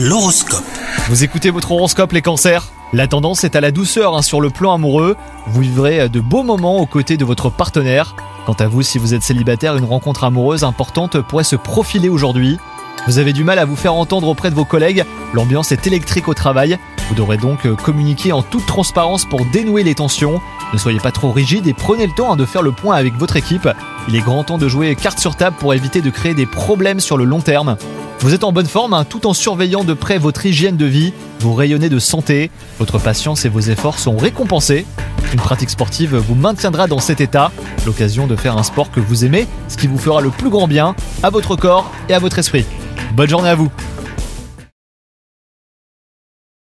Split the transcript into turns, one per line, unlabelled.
L'horoscope.
Vous écoutez votre horoscope les cancers La tendance est à la douceur hein, sur le plan amoureux. Vous vivrez de beaux moments aux côtés de votre partenaire. Quant à vous, si vous êtes célibataire, une rencontre amoureuse importante pourrait se profiler aujourd'hui. Vous avez du mal à vous faire entendre auprès de vos collègues, l'ambiance est électrique au travail. Vous devrez donc euh, communiquer en toute transparence pour dénouer les tensions. Ne soyez pas trop rigide et prenez le temps hein, de faire le point avec votre équipe. Il est grand temps de jouer carte sur table pour éviter de créer des problèmes sur le long terme. Vous êtes en bonne forme hein, tout en surveillant de près votre hygiène de vie, vous rayonnez de santé, votre patience et vos efforts sont récompensés. Une pratique sportive vous maintiendra dans cet état, l'occasion de faire un sport que vous aimez, ce qui vous fera le plus grand bien à votre corps et à votre esprit. Bonne journée à vous